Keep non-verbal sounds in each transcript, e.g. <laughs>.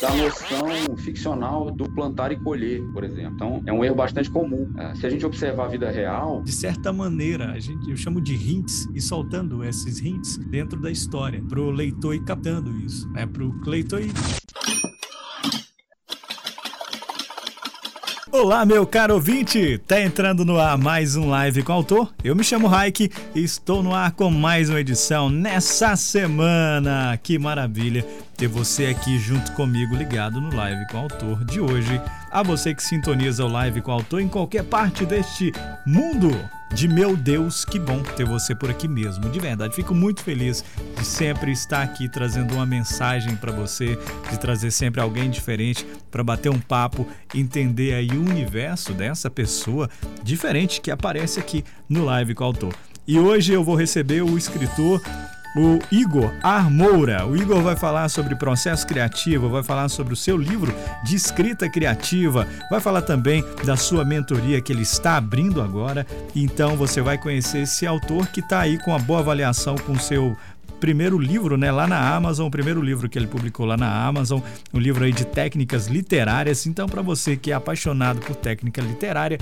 da noção ficcional do plantar e colher, por exemplo. Então, é um erro bastante comum. É, se a gente observar a vida real... De certa maneira, a gente, eu chamo de hints e soltando esses hints dentro da história, para o leitor ir captando isso, né? para o leitor ir Olá, meu caro ouvinte! Tá entrando no ar mais um live com autor. Eu me chamo Raik e estou no ar com mais uma edição nessa semana. Que maravilha ter você aqui junto comigo ligado no live com autor de hoje. A você que sintoniza o live com autor em qualquer parte deste mundo de meu Deus, que bom ter você por aqui mesmo. De verdade, fico muito feliz de sempre estar aqui trazendo uma mensagem para você, de trazer sempre alguém diferente para bater um papo, entender aí o universo dessa pessoa diferente que aparece aqui no Live com o Autor. E hoje eu vou receber o escritor o Igor Armoura. O Igor vai falar sobre processo criativo, vai falar sobre o seu livro de escrita criativa, vai falar também da sua mentoria que ele está abrindo agora. Então você vai conhecer esse autor que está aí com a boa avaliação com o seu primeiro livro, né, lá na Amazon, o primeiro livro que ele publicou lá na Amazon, um livro aí de técnicas literárias. Então, para você que é apaixonado por técnica literária,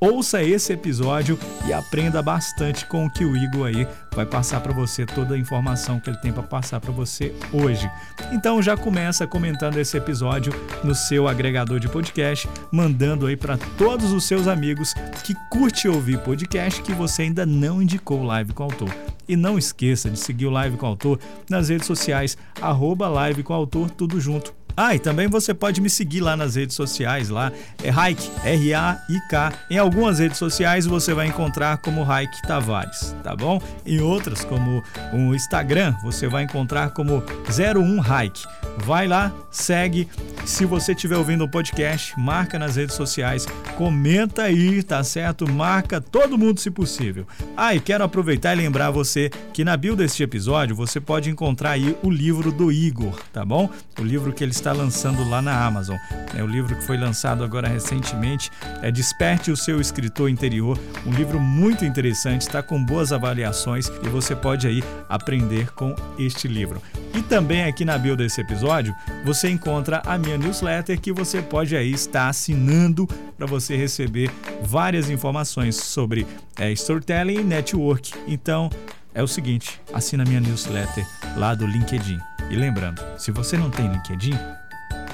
ouça esse episódio e aprenda bastante com o que o Igor aí vai passar para você, toda a informação que ele tem para passar para você hoje. Então já começa comentando esse episódio no seu agregador de podcast, mandando aí para todos os seus amigos que curte ouvir podcast que você ainda não indicou Live com o Autor. E não esqueça de seguir o Live com o Autor nas redes sociais, arroba Live com o Autor, tudo junto ah, e também você pode me seguir lá nas redes sociais, lá é Raik, R-A-I-K. Em algumas redes sociais você vai encontrar como Raik Tavares, tá bom? Em outras, como o Instagram, você vai encontrar como 01 Raik. Vai lá, segue. Se você estiver ouvindo o podcast, marca nas redes sociais, comenta aí, tá certo? Marca todo mundo se possível. Ah, e quero aproveitar e lembrar você que na bio deste episódio você pode encontrar aí o livro do Igor, tá bom? O livro que ele está lançando lá na Amazon. É o livro que foi lançado agora recentemente é Desperte o seu escritor interior, um livro muito interessante, está com boas avaliações e você pode aí aprender com este livro. E também aqui na bio desse episódio você encontra a minha newsletter que você pode aí estar assinando para você receber várias informações sobre é, storytelling e network. Então é o seguinte, assina minha newsletter lá do LinkedIn. E lembrando, se você não tem LinkedIn,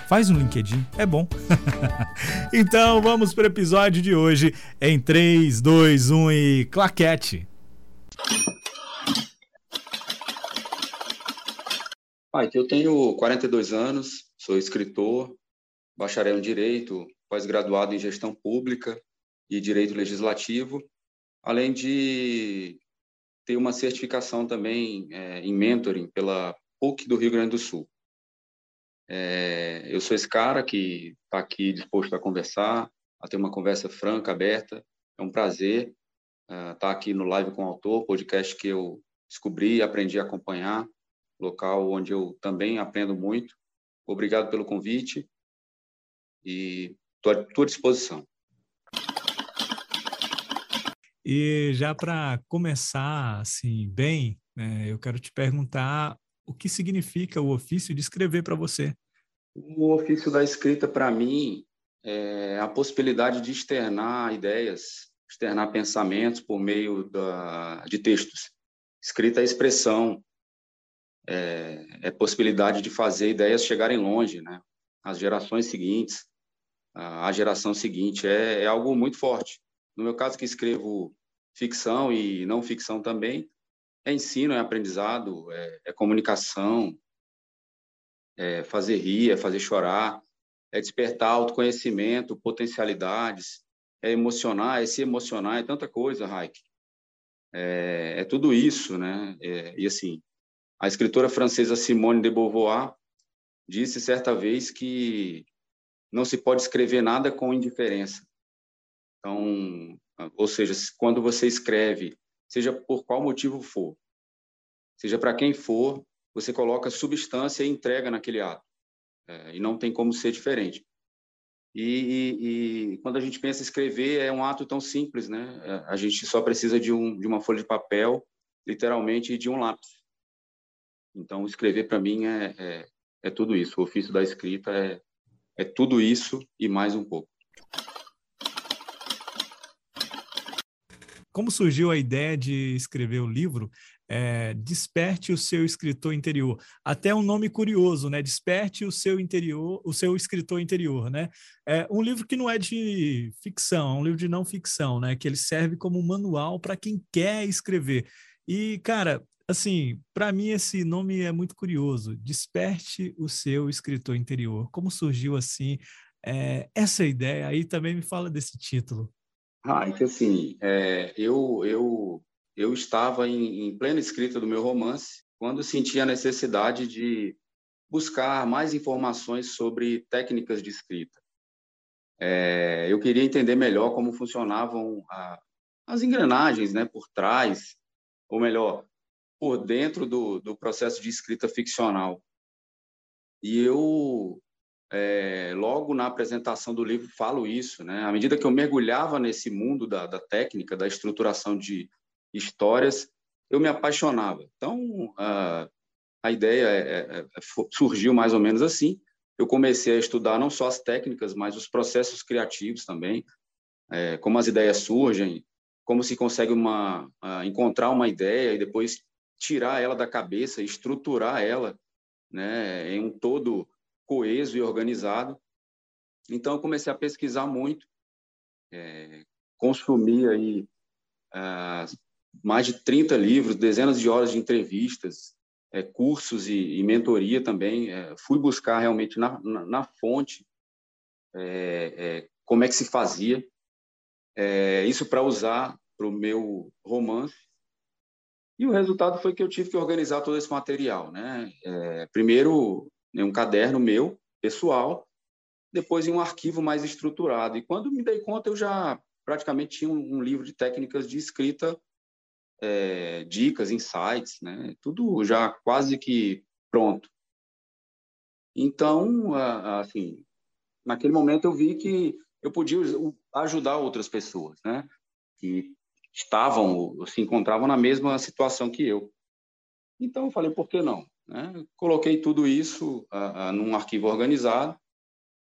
faz um LinkedIn, é bom. <laughs> então vamos para o episódio de hoje em 3, 2, 1 e claquete. Ah, eu tenho 42 anos, sou escritor, bacharel em Direito, pós-graduado em Gestão Pública e Direito Legislativo, além de ter uma certificação também é, em mentoring pela PUC do Rio Grande do Sul. É, eu sou esse cara que está aqui disposto a conversar, a ter uma conversa franca, aberta. É um prazer estar uh, tá aqui no Live com o Autor, podcast que eu descobri e aprendi a acompanhar, local onde eu também aprendo muito. Obrigado pelo convite e estou à tua disposição. E já para começar assim bem, né, eu quero te perguntar o que significa o ofício de escrever para você? O ofício da escrita, para mim, é a possibilidade de externar ideias, externar pensamentos por meio da, de textos. Escrita é expressão, é, é possibilidade de fazer ideias chegarem longe, né? As gerações seguintes, a geração seguinte, é, é algo muito forte. No meu caso, que escrevo ficção e não ficção também, é ensino, é aprendizado, é, é comunicação, é fazer rir, é fazer chorar, é despertar autoconhecimento, potencialidades, é emocionar, é se emocionar, é tanta coisa, Raik. É, é tudo isso, né? É, e assim, a escritora francesa Simone de Beauvoir disse certa vez que não se pode escrever nada com indiferença. Então, ou seja, quando você escreve seja por qual motivo for, seja para quem for, você coloca substância e entrega naquele ato. É, e não tem como ser diferente. E, e, e, quando a gente pensa escrever, é um ato tão simples, né? É, a gente só precisa de, um, de uma folha de papel, literalmente, e de um lápis. Então, escrever para mim é, é, é tudo isso. O ofício da escrita é, é tudo isso e mais um pouco. Como surgiu a ideia de escrever o livro? É, desperte o seu escritor interior. Até um nome curioso, né? Desperte o seu interior, o seu escritor interior, né? É um livro que não é de ficção, é um livro de não ficção, né? Que ele serve como um manual para quem quer escrever. E, cara, assim, para mim esse nome é muito curioso. Desperte o seu escritor interior. Como surgiu assim é, essa ideia? Aí também me fala desse título. Ah, então assim, é, eu eu eu estava em, em plena escrita do meu romance quando senti a necessidade de buscar mais informações sobre técnicas de escrita. É, eu queria entender melhor como funcionavam a, as engrenagens, né, por trás, ou melhor, por dentro do, do processo de escrita ficcional. E eu, é, logo na apresentação do livro, falo isso. Né? À medida que eu mergulhava nesse mundo da, da técnica, da estruturação de histórias, eu me apaixonava. Então, a, a ideia é, é, é surgiu mais ou menos assim. Eu comecei a estudar não só as técnicas, mas os processos criativos também, é, como as ideias surgem, como se consegue uma, encontrar uma ideia e depois tirar ela da cabeça, estruturar ela né, em um todo coeso e organizado. Então, eu comecei a pesquisar muito, é, consumi aí ah, mais de 30 livros, dezenas de horas de entrevistas, é, cursos e, e, mentoria também. É, fui buscar realmente na, na, na fonte é, é como é que se fazia. É, isso para usar para o meu romance. E o resultado foi que eu tive que organizar todo esse material. Né? É, primeiro, em um caderno meu, pessoal, depois em um arquivo mais estruturado. E quando me dei conta, eu já praticamente tinha um, um livro de técnicas de escrita é, dicas, insights, né? Tudo já quase que pronto. Então, assim, naquele momento eu vi que eu podia ajudar outras pessoas, né? Que estavam, se encontravam na mesma situação que eu. Então eu falei, por que não? Né? Coloquei tudo isso uh, uh, num arquivo organizado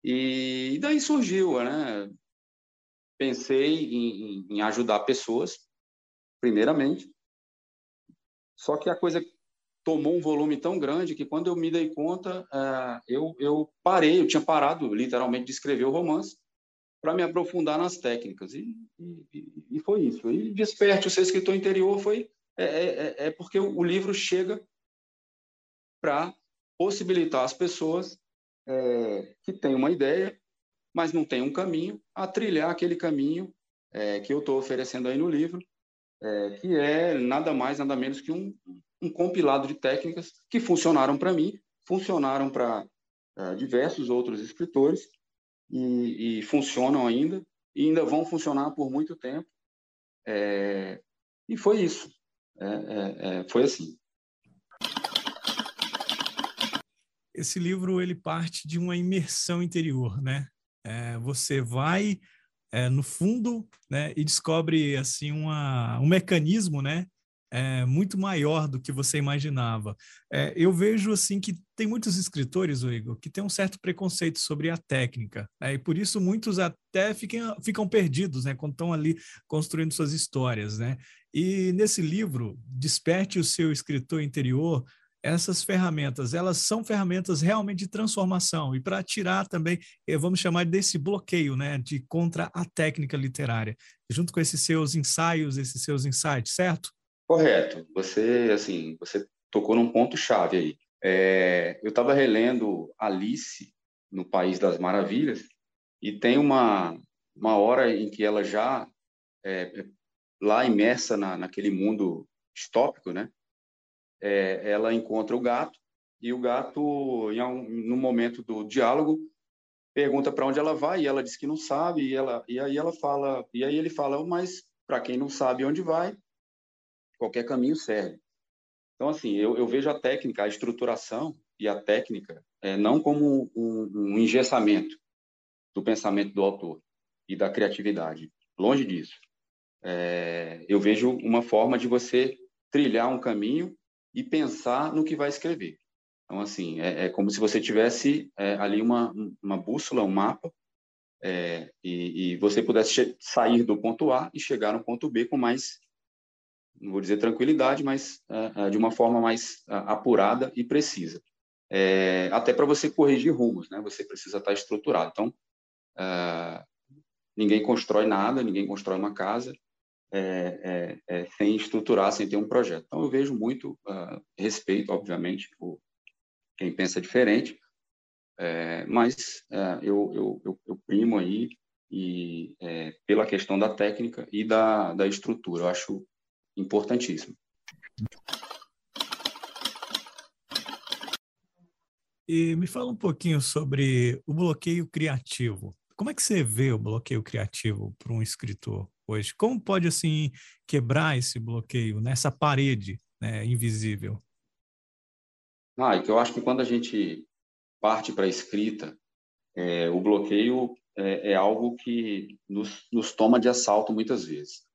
e, e daí surgiu, né? Pensei em, em ajudar pessoas primeiramente. Só que a coisa tomou um volume tão grande que quando eu me dei conta, uh, eu, eu parei, eu tinha parado literalmente de escrever o romance para me aprofundar nas técnicas. E, e, e, foi isso. E Desperte o seu escritor interior foi é, é, é, é porque o, livro chega para possibilitar as pessoas é, que têm uma ideia, mas não têm um caminho, a trilhar aquele caminho é, que eu estou oferecendo aí no livro, é, que é nada mais, nada menos que um, um compilado de técnicas que funcionaram para mim, funcionaram para uh, diversos outros escritores e, e, funcionam ainda e ainda vão funcionar por muito tempo. É, e foi isso. É, é, é foi assim. Esse livro ele parte de uma imersão interior, né? É, você vai é, no fundo, né, e descobre assim uma, um mecanismo, né, é, muito maior do que você imaginava. É, eu vejo assim que tem muitos escritores, Igor, que têm um certo preconceito sobre a técnica, né, e por isso muitos até ficam, ficam perdidos, né, quando estão ali construindo suas histórias, né. E nesse livro, Desperte o seu escritor interior, essas ferramentas, elas são ferramentas realmente de transformação e para tirar também, eh, vamos chamar desse bloqueio, né, de contra a técnica literária, junto com esses seus ensaios, esses seus insights, certo? Correto. Você, assim, você tocou num ponto chave aí. É, eu estava relendo Alice no País das Maravilhas e tem uma uma hora em que ela já é, lá imersa na, naquele mundo distópico, né? é, ela encontra o gato e o gato, em um, no momento do diálogo, pergunta para onde ela vai e ela diz que não sabe e ela e aí ela fala e aí ele fala, mas para quem não sabe onde vai, qualquer caminho serve. Então assim, eu, eu vejo a técnica, a estruturação e a técnica é, não como um, um engessamento do pensamento do autor e da criatividade, longe disso. É, eu vejo uma forma de você trilhar um caminho e pensar no que vai escrever. Então, assim, é, é como se você tivesse é, ali uma, uma bússola, um mapa, é, e, e, você pudesse sair do ponto A e chegar no ponto B com mais, não vou dizer tranquilidade, mas é, é de uma forma mais apurada e precisa. É, até para você corrigir rumos, né? Você precisa estar estruturado. Então, é, ninguém constrói nada, ninguém constrói uma casa sem estruturar, sem ter um projeto. Então, eu vejo muito uh, respeito, obviamente, por quem pensa diferente, é, mas é, eu, eu, eu, eu, primo aí e, é, pela questão da técnica e da, da estrutura. Eu acho importantíssimo. E me fala um pouquinho sobre o bloqueio criativo. Como é que você vê o bloqueio criativo para um escritor hoje? Como pode assim quebrar esse bloqueio nessa parede né, invisível? Ah, que eu acho que quando a gente parte para a escrita, é, o bloqueio é, é, algo que nos, nos toma de assalto muitas vezes.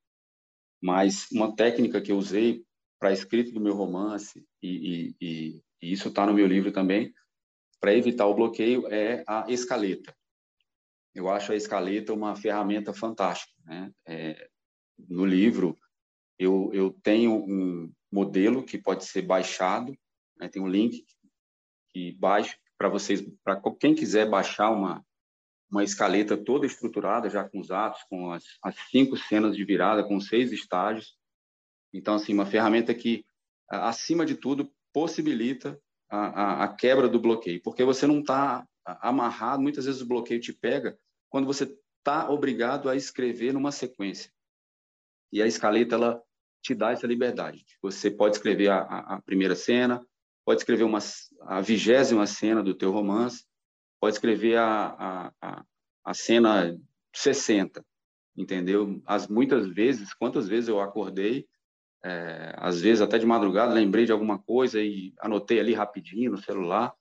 Mas uma técnica que eu usei para a escrita do meu romance, e, e, e isso está no meu livro também, para evitar o bloqueio, é a escaleta. Eu acho a escaleta uma ferramenta fantástica. Né? É, no livro, eu, eu tenho um modelo que pode ser baixado, né? tem um link que baixa para vocês, para quem quiser baixar uma, uma escaleta toda estruturada, já com os atos, com as, as cinco cenas de virada, com seis estágios. Então, assim, uma ferramenta que, acima de tudo, possibilita a, a, a quebra do bloqueio, porque você não está amarrado, muitas vezes o bloqueio te pega quando você está obrigado a escrever numa sequência. E a escaleta, ela te dá essa liberdade. Você pode escrever a, a primeira cena, pode escrever uma, a vigésima cena do teu romance, pode escrever a, a, a cena 60, entendeu? As muitas vezes, quantas vezes eu acordei, é, às vezes até de madrugada, lembrei de alguma coisa e anotei ali rapidinho no celular,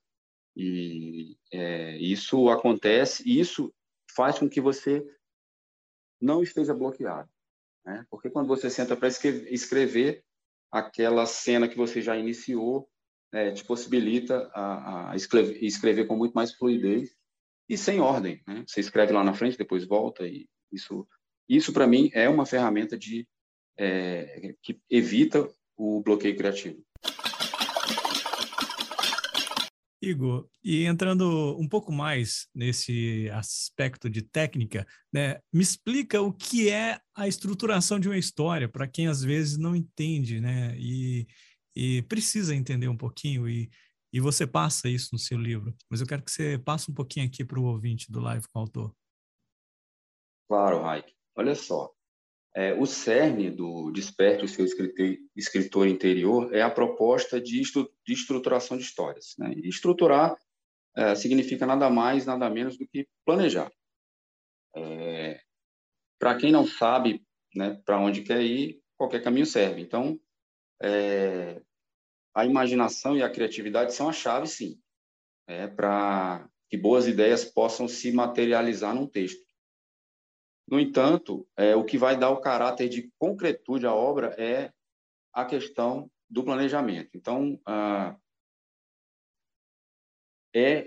e é, isso acontece, e isso faz com que você não esteja bloqueado, né? Porque quando você senta para escrever aquela cena que você já iniciou, é, te possibilita a, a escrever, escrever, com muito mais fluidez e sem ordem. Né? Você escreve lá na frente, depois volta e isso, isso para mim é uma ferramenta de é, que evita o bloqueio criativo. Igor, e entrando um pouco mais nesse aspecto de técnica, né, me explica o que é a estruturação de uma história para quem às vezes não entende, né? E, e precisa entender um pouquinho e, e você passa isso no seu livro. Mas eu quero que você passe um pouquinho aqui para o ouvinte do Live com o Autor. Claro, Raik. Olha só, é, o cerne do Desperte o seu escritor, interior é a proposta de, estru, de estruturação de histórias. Né? Estruturar é, significa nada mais, nada menos do que planejar. É, para quem não sabe né, para onde quer ir, qualquer caminho serve. Então, é, a imaginação e a criatividade são a chave, sim, é, para que boas ideias possam se materializar num texto. No entanto, é, o que vai dar o caráter de concretude à obra é a questão do planejamento. Então, ah, é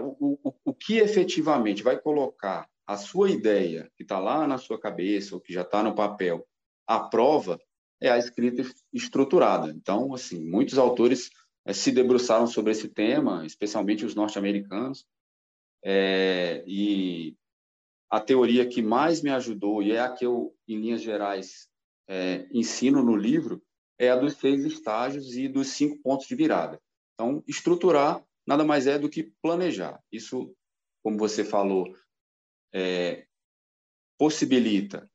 o, o, o que efetivamente vai colocar a sua ideia, que está lá na sua cabeça, ou que já está no papel, à prova, é a escrita estruturada. Então, assim, muitos autores é, se debruçaram sobre esse tema, especialmente os norte-americanos, é, e a teoria que mais me ajudou, e é a que eu, em linhas gerais, é, ensino no livro, é a dos seis estágios e dos cinco pontos de virada. Então, estruturar nada mais é do que planejar. Isso, como você falou, é, possibilita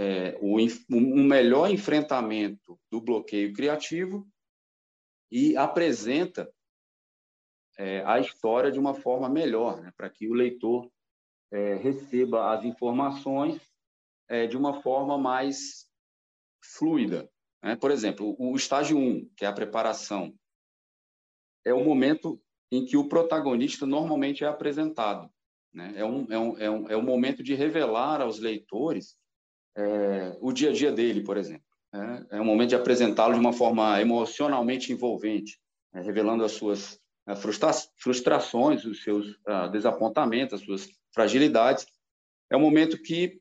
é, o, um melhor enfrentamento do bloqueio criativo e apresenta é, a história de uma forma melhor, né, para que o leitor é, receba as informações é, de uma forma mais fluida. Né? Por exemplo, o estágio 1, um, que é a preparação, é o momento em que o protagonista normalmente é apresentado. Né? É, um, é, um, é, um, é um momento de revelar aos leitores é, o dia a dia dele, por exemplo. Né? É um momento de apresentá-lo de uma forma emocionalmente envolvente, né? revelando as suas as frustra frustrações, os seus uh, desapontamentos, as suas fragilidades. É um momento que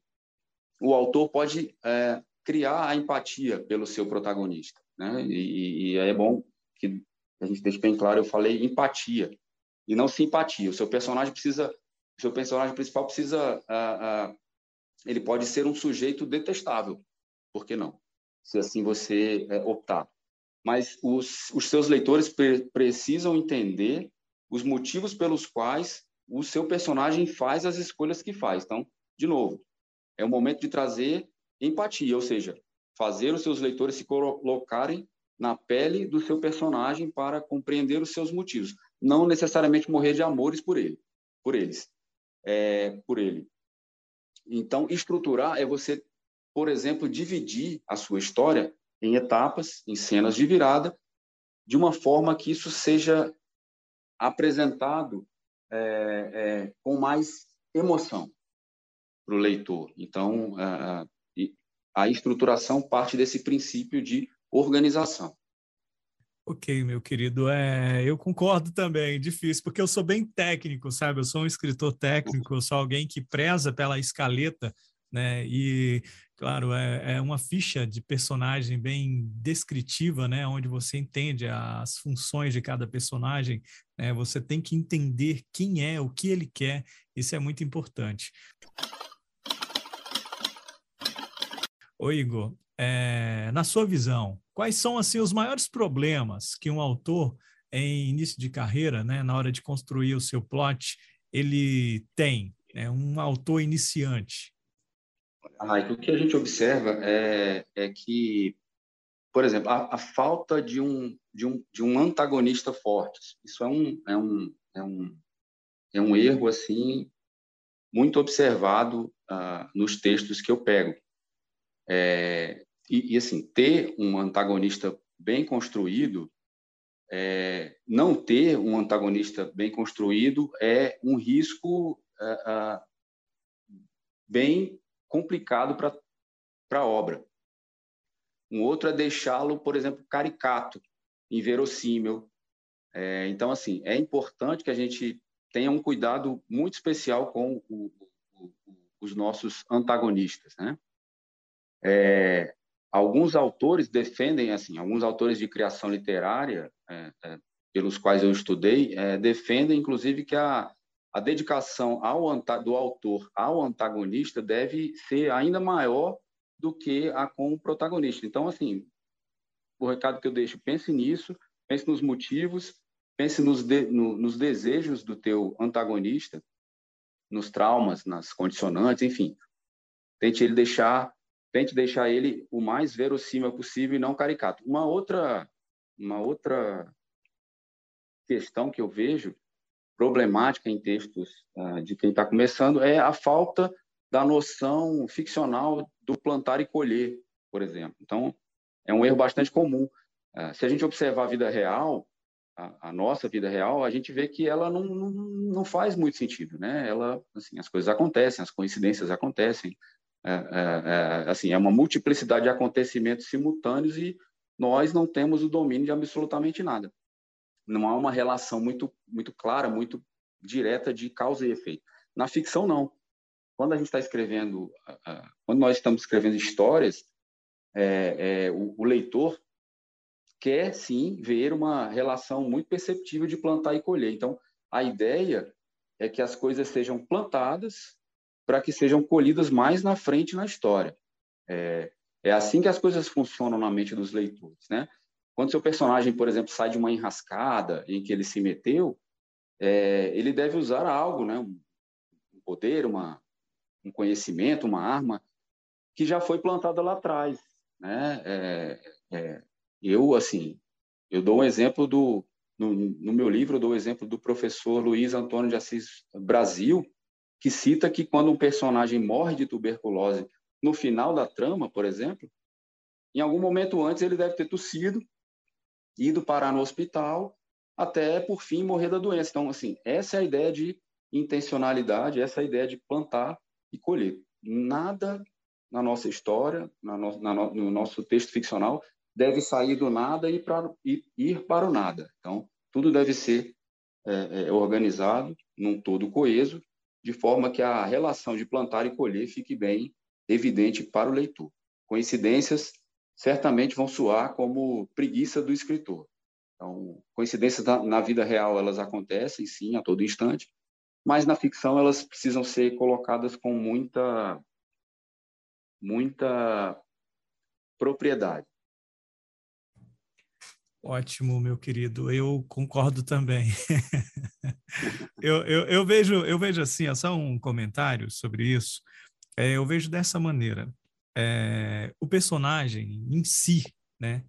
o autor pode é, criar a empatia pelo seu protagonista. Né? E, e é bom que a gente deixe bem claro, eu falei empatia e não simpatia. O seu personagem precisa, o seu personagem principal precisa, uh, uh, ele pode ser um sujeito detestável, por que não? Se assim você uh, optar. Mas os, os seus leitores pre precisam entender os motivos pelos quais o seu personagem faz as escolhas que faz. Então, de novo, é o momento de trazer empatia, ou seja, fazer os seus leitores se colocarem na pele do seu personagem para compreender os seus motivos, não necessariamente morrer de amores por ele, por eles, é, por ele. Então, estruturar é você, por exemplo, dividir a sua história em etapas, em cenas de virada, de uma forma que isso seja apresentado é, é, com mais emoção para o leitor. Então, a, a estruturação parte desse princípio de organização. Ok, meu querido, é, eu concordo também, difícil, porque eu sou bem técnico, sabe? Eu sou um escritor técnico, eu sou alguém que preza pela escaleta, né? E, claro, é, é uma ficha de personagem bem descritiva, né? Onde você entende as funções de cada personagem, né? Você tem que entender quem é, o que ele quer, isso é muito importante. Ô Igor, é, na sua visão, quais são assim os maiores problemas que um autor em início de carreira, né, na hora de construir o seu plot, ele tem, né, um autor iniciante? O que a gente observa é, é que, por exemplo, a, a, falta de um, de, um, de um antagonista forte. Isso é um, é um, é um, é um erro assim muito observado uh, nos textos que eu pego. É, e, e, assim, ter um antagonista bem construído, é, não ter um antagonista bem construído é um risco é, é, bem complicado para a obra. Um outro é deixá-lo, por exemplo, caricato, inverossímil. É, então, assim, é importante que a gente tenha um cuidado muito especial com o, o, os nossos antagonistas, né? É, alguns autores defendem, assim, alguns autores de criação literária, é, é, pelos quais eu estudei, é, defendem, inclusive, que a, a dedicação ao, do autor ao antagonista deve ser ainda maior do que a com o protagonista. Então, assim, o recado que eu deixo, pense nisso, pense nos motivos, pense nos, de, no, nos desejos do teu antagonista, nos traumas, nas condicionantes, enfim. Tente ele deixar tente deixar ele o mais verossímil possível e não caricato. Uma outra, uma outra questão que eu vejo problemática em textos uh, de quem está começando é a falta da noção ficcional do plantar e colher, por exemplo. Então, é um erro bastante comum. Uh, se a gente observar a vida real, a, a, nossa vida real, a gente vê que ela não, não, não faz muito sentido, né? Ela, assim, as coisas acontecem, as coincidências acontecem, é, é, é, assim, é uma multiplicidade de acontecimentos simultâneos e nós não temos o domínio de absolutamente nada. Não há uma relação muito, muito clara, muito direta de causa e efeito. Na ficção, não. Quando a gente está escrevendo, quando nós estamos escrevendo histórias, é, é, o, o, leitor quer sim ver uma relação muito perceptível de plantar e colher. Então, a ideia é que as coisas sejam plantadas para que sejam colhidas mais na frente na história. É, é assim que as coisas funcionam na mente dos leitores, né? Quando seu personagem, por exemplo, sai de uma enrascada em que ele se meteu, é, ele deve usar algo, né? Um poder, uma, um conhecimento, uma arma que já foi plantada lá atrás, né? É, é, eu, assim, eu dou um exemplo do no, no meu livro eu dou o exemplo do professor Luiz Antônio de Assis Brasil, que cita que quando um personagem morre de tuberculose no final da trama, por exemplo, em algum momento antes ele deve ter tossido, ido parar no hospital, até por fim morrer da doença. Então, assim, essa é a ideia de intencionalidade, essa é a ideia de plantar e colher. Nada na nossa história, na no, na no, no nosso texto ficcional, deve sair do nada e, pra, e ir para o nada. Então, tudo deve ser é, é, organizado, num todo coeso, de forma que a relação de plantar e colher fique bem evidente para o leitor. Coincidências certamente vão soar como preguiça do escritor. Então, coincidências na, na vida real elas acontecem, sim, a todo instante, mas na ficção elas precisam ser colocadas com muita muita propriedade. Ótimo, meu querido. Eu concordo também. <laughs> eu, eu, eu, vejo, eu vejo assim, só um comentário sobre isso. É, eu vejo dessa maneira. É, o personagem em si, né?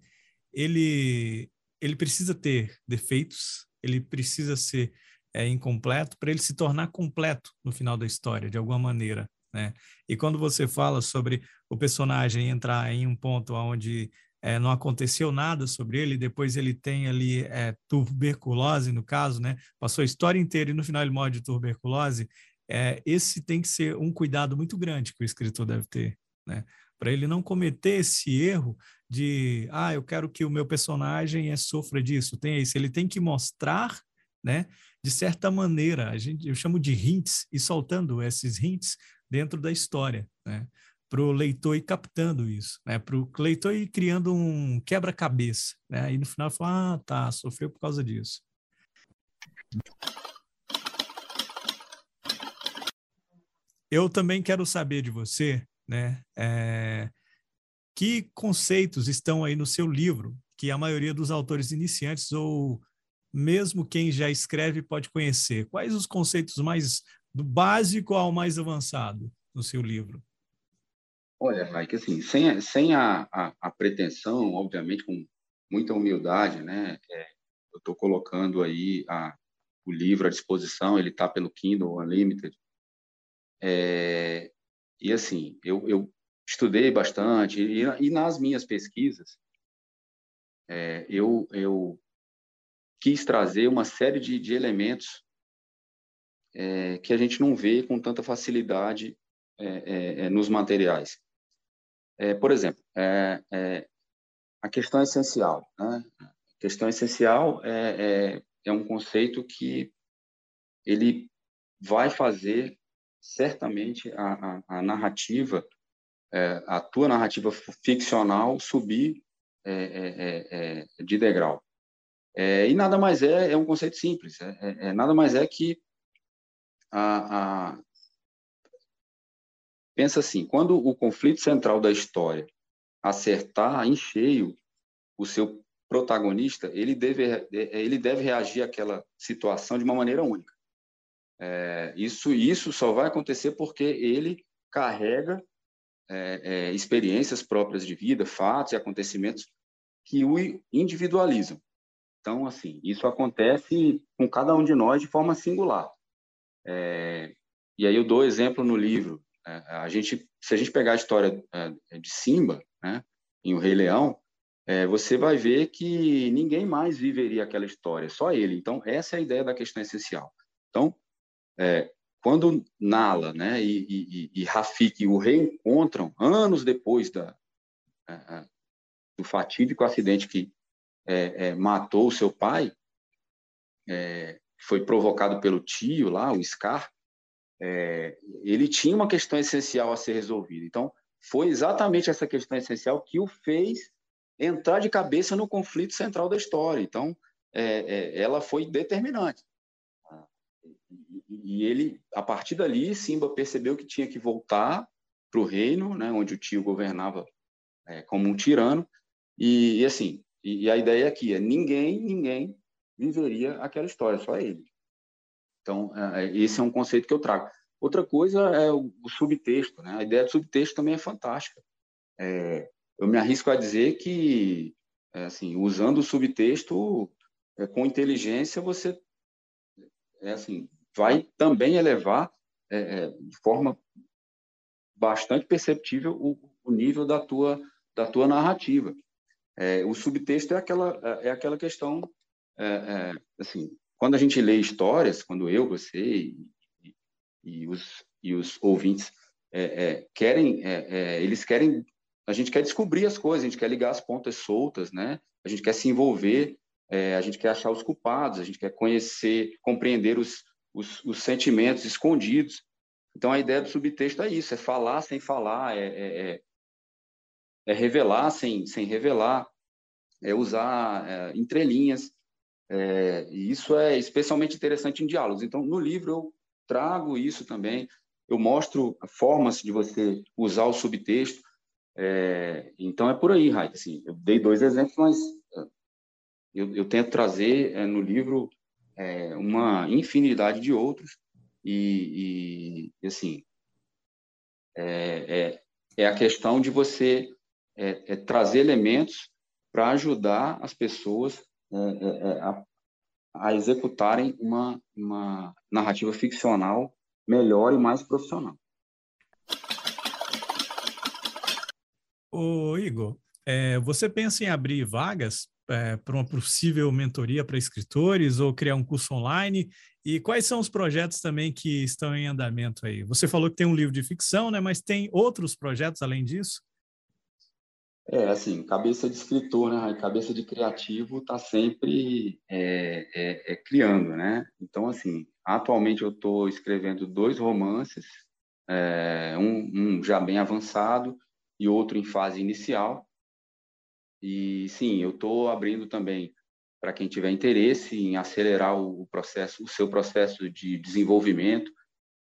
Ele, ele precisa ter defeitos, ele precisa ser é, incompleto para ele se tornar completo no final da história, de alguma maneira. Né? E quando você fala sobre o personagem entrar em um ponto onde é, não aconteceu nada sobre ele, depois ele tem ali é, tuberculose, no caso, né? passou a história inteira e no final ele morre de tuberculose, é, esse tem que ser um cuidado muito grande que o escritor deve ter, né? para ele não cometer esse erro de, ah, eu quero que o meu personagem sofra disso, tem isso, ele tem que mostrar né? De certa maneira, a gente, eu chamo de hints e soltando esses hints dentro da história, né? Para o leitor ir captando isso, né? Para o leitor ir criando um quebra-cabeça, né? E no final falar, ah, tá, sofreu por causa disso. Eu também quero saber de você, né? É, que conceitos estão aí no seu livro que a maioria dos autores iniciantes ou mesmo quem já escreve pode conhecer? Quais os conceitos mais do básico ao mais avançado no seu livro? Olha, Mike, assim, sem, sem a, a, a pretensão, obviamente, com muita humildade, né? É, eu estou colocando aí a, o livro à disposição, ele está pelo Kindle Unlimited. É, e assim, eu, eu estudei bastante e, e nas minhas pesquisas, é, eu, eu quis trazer uma série de, de elementos é, que a gente não vê com tanta facilidade é, é nos materiais. É, por exemplo, a questão essencial. Né? A questão essencial é, é, um conceito que ele vai fazer certamente a, a, a narrativa, a tua narrativa ficcional subir de degrau. É, e nada mais é, é um conceito simples, é, é, é nada mais é que a, pensa assim, quando o conflito central da história acertar em cheio o seu protagonista, ele deve, é, ele deve reagir àquela situação de uma maneira única. É, isso, isso só vai acontecer porque ele carrega é, é, experiências próprias de vida, fatos e acontecimentos que o individualizam. Então, assim, isso acontece com cada um de nós de forma singular. E aí eu dou exemplo no livro. É, a gente, se a gente pegar a história é, de Simba, né, em O Rei Leão, é, você vai ver que ninguém mais viveria aquela história, só ele. Então, essa é a ideia da questão essencial. Então, é, quando Nala né, e, e, e Rafik o reencontram anos depois da, é, do fatídico acidente que é, matou o seu pai, foi provocado pelo tio lá, o Scar, é, ele tinha uma questão essencial a ser resolvida. Então, foi exatamente essa questão essencial que o fez entrar de cabeça no conflito central da história. Então, é, é, ela foi determinante. E ele, a partir dali, Simba percebeu que tinha que voltar para o reino, né, onde o tio governava como um tirano. E, e assim, e, e a ideia aqui é ninguém, ninguém viveria aquela história, só ele. Então, é, é, esse é um conceito que eu trago. Outra coisa é o, subtexto, né? A ideia do subtexto também é fantástica. É, eu me arrisco a dizer que, é, assim, usando o subtexto é, com inteligência, você, é, assim, vai também elevar de forma bastante perceptível o, o nível da tua da tua narrativa. O subtexto é aquela, é, aquela questão, assim, quando a gente lê histórias, quando eu, você e, e, os, e os ouvintes é, querem, eles querem, a gente quer descobrir as coisas, a gente quer ligar as pontas soltas, né? A gente quer se envolver é, a gente quer achar os culpados, a gente quer conhecer, compreender os, os, os, sentimentos escondidos. Então, a ideia do subtexto é isso, é falar sem falar, é, é, é, é revelar sem, sem revelar, é usar é, entrelinhas, é, e isso é especialmente interessante em diálogos. Então, no livro eu trago isso também, eu mostro formas de você usar o subtexto. É, então, é por aí, Raik. Assim, eu dei dois exemplos, mas é, eu, eu tento trazer é, no livro é, uma infinidade de outros. E, e assim, é, é, a questão de você trazer elementos para ajudar as pessoas é, é, é, a, a, executarem uma, uma narrativa ficcional melhor e mais profissional. Ô, Igor, é, você pensa em abrir vagas é, para uma possível mentoria para escritores ou criar um curso online? E quais são os projetos também que estão em andamento aí? Você falou que tem um livro de ficção, né? Mas tem outros projetos além disso? É, assim, cabeça de escritor, né? Cabeça de criativo está sempre é, é, é, criando, né? Então, assim, atualmente eu estou escrevendo dois romances, é, um, um, já bem avançado e outro em fase inicial. E, sim, eu estou abrindo também para quem tiver interesse em acelerar o processo, o seu processo de desenvolvimento,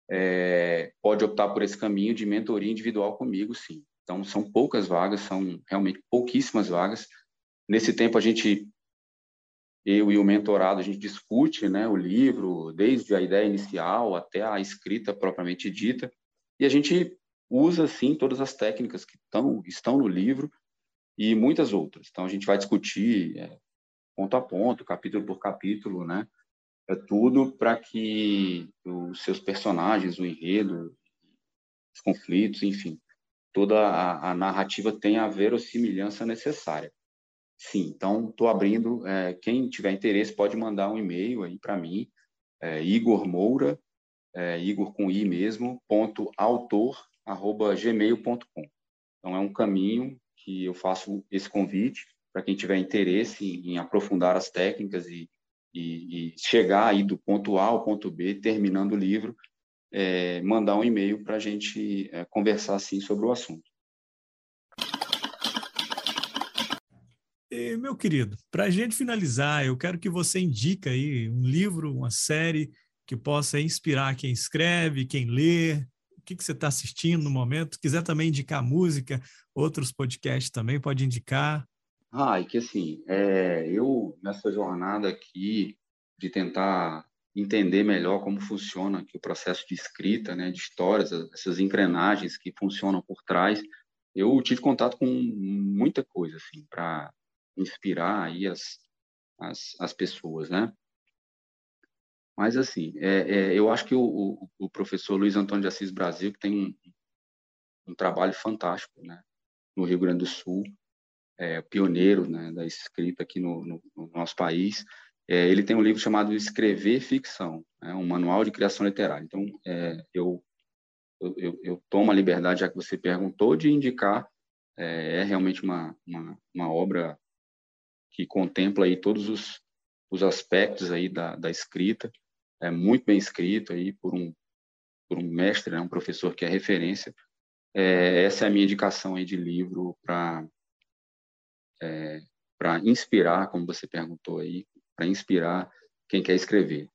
é, pode optar por esse caminho de mentoria individual comigo, sim. Então, são poucas vagas, são realmente pouquíssimas vagas. Nesse tempo, a gente, eu e o mentorado, a gente discute né, o livro, desde a ideia inicial até a escrita propriamente dita, e a gente usa, sim, todas as técnicas que estão, estão no livro e muitas outras. Então, a gente vai discutir é, ponto a ponto, capítulo por capítulo, né? É tudo para que os seus personagens, o enredo, os conflitos, enfim, toda a, a narrativa tem a verossimilhança necessária. Sim, então estou abrindo. É, quem tiver interesse pode mandar um e-mail aí para mim, é, Igor Moura, é, Igor com i mesmo, ponto autor arroba gmail.com. Então é um caminho que eu faço esse convite para quem tiver interesse em, em aprofundar as técnicas e, e, e, chegar aí do ponto A ao ponto B, terminando o livro, é, mandar um e-mail para a gente é, conversar assim sobre o assunto. E, meu querido, para a gente finalizar, eu quero que você indique aí um livro, uma série que possa inspirar quem escreve, quem lê, o que, que você está assistindo no momento. Se quiser também indicar música, outros podcasts também, pode indicar. Ah, e que assim, é, eu nessa jornada aqui de tentar entender melhor como funciona o processo de escrita, né, de histórias, essas engrenagens que funcionam por trás. Eu tive contato com muita coisa assim para inspirar aí as, as, as pessoas, né? Mas assim, é, é, eu acho que o, o, o, professor Luiz Antônio de Assis Brasil que tem um, um trabalho fantástico, né, no Rio Grande do Sul, é, pioneiro né, da escrita aqui no, no, no nosso país é, ele tem um livro chamado Escrever Ficção, né, um manual de criação literária. Então, é, eu, eu, eu, tomo a liberdade, já que você perguntou, de indicar. É, é realmente uma, uma, uma, obra que contempla aí todos os, os aspectos aí da, da escrita. É muito bem escrito aí por um, por um mestre, né, um professor que é referência. É, essa é a minha indicação aí de livro para é, para inspirar, como você perguntou aí, para inspirar quem quer escrever.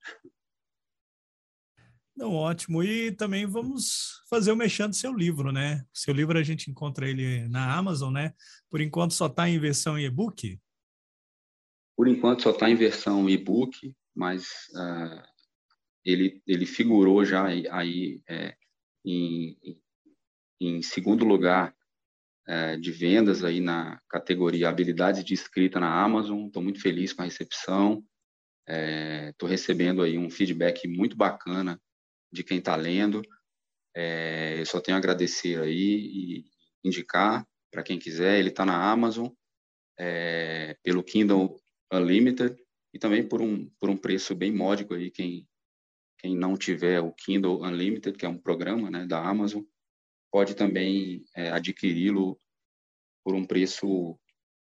Não, ótimo. E também vamos fazer o mexendo do seu livro, né? O seu livro a gente encontra ele na Amazon, né? Por enquanto só está em versão e-book? Por enquanto só está em versão e-book, mas uh, ele, ele figurou já aí é, em, em segundo lugar é, de vendas aí na categoria habilidades de escrita na Amazon. Estou muito feliz com a recepção. Estou é, recebendo aí um feedback muito bacana de quem está lendo. É, eu só tenho a agradecer aí e indicar para quem quiser. Ele está na Amazon é, pelo Kindle Unlimited e também por um por um preço bem módico aí quem quem não tiver o Kindle Unlimited, que é um programa né, da Amazon, pode também é, adquiri-lo por um preço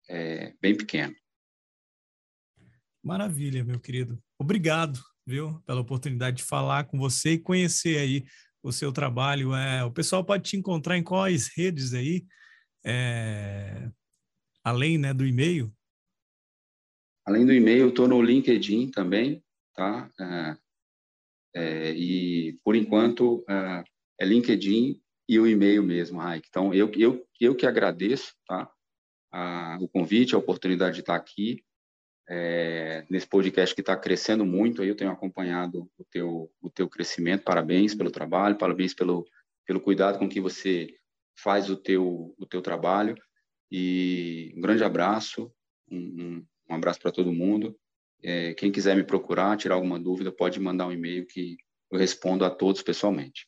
é, bem pequeno. Maravilha, meu querido. Obrigado, viu, pela oportunidade de falar com você e conhecer aí o seu trabalho. É, o pessoal pode te encontrar em quais redes aí, é, além né, do e-mail? Além do e-mail, estou no LinkedIn também, tá? É, é, e, por enquanto, é, é LinkedIn e o e-mail mesmo, Raik. Então, eu, eu, eu que agradeço, tá? A, o convite, a oportunidade de estar aqui é, nesse podcast que está crescendo muito. Aí eu tenho acompanhado o teu, o teu crescimento. Parabéns pelo trabalho, parabéns pelo, pelo cuidado com que você faz o teu, o teu trabalho. E um grande abraço, um, um abraço para todo mundo. É, quem quiser me procurar, tirar alguma dúvida, pode mandar um e-mail que eu respondo a todos pessoalmente.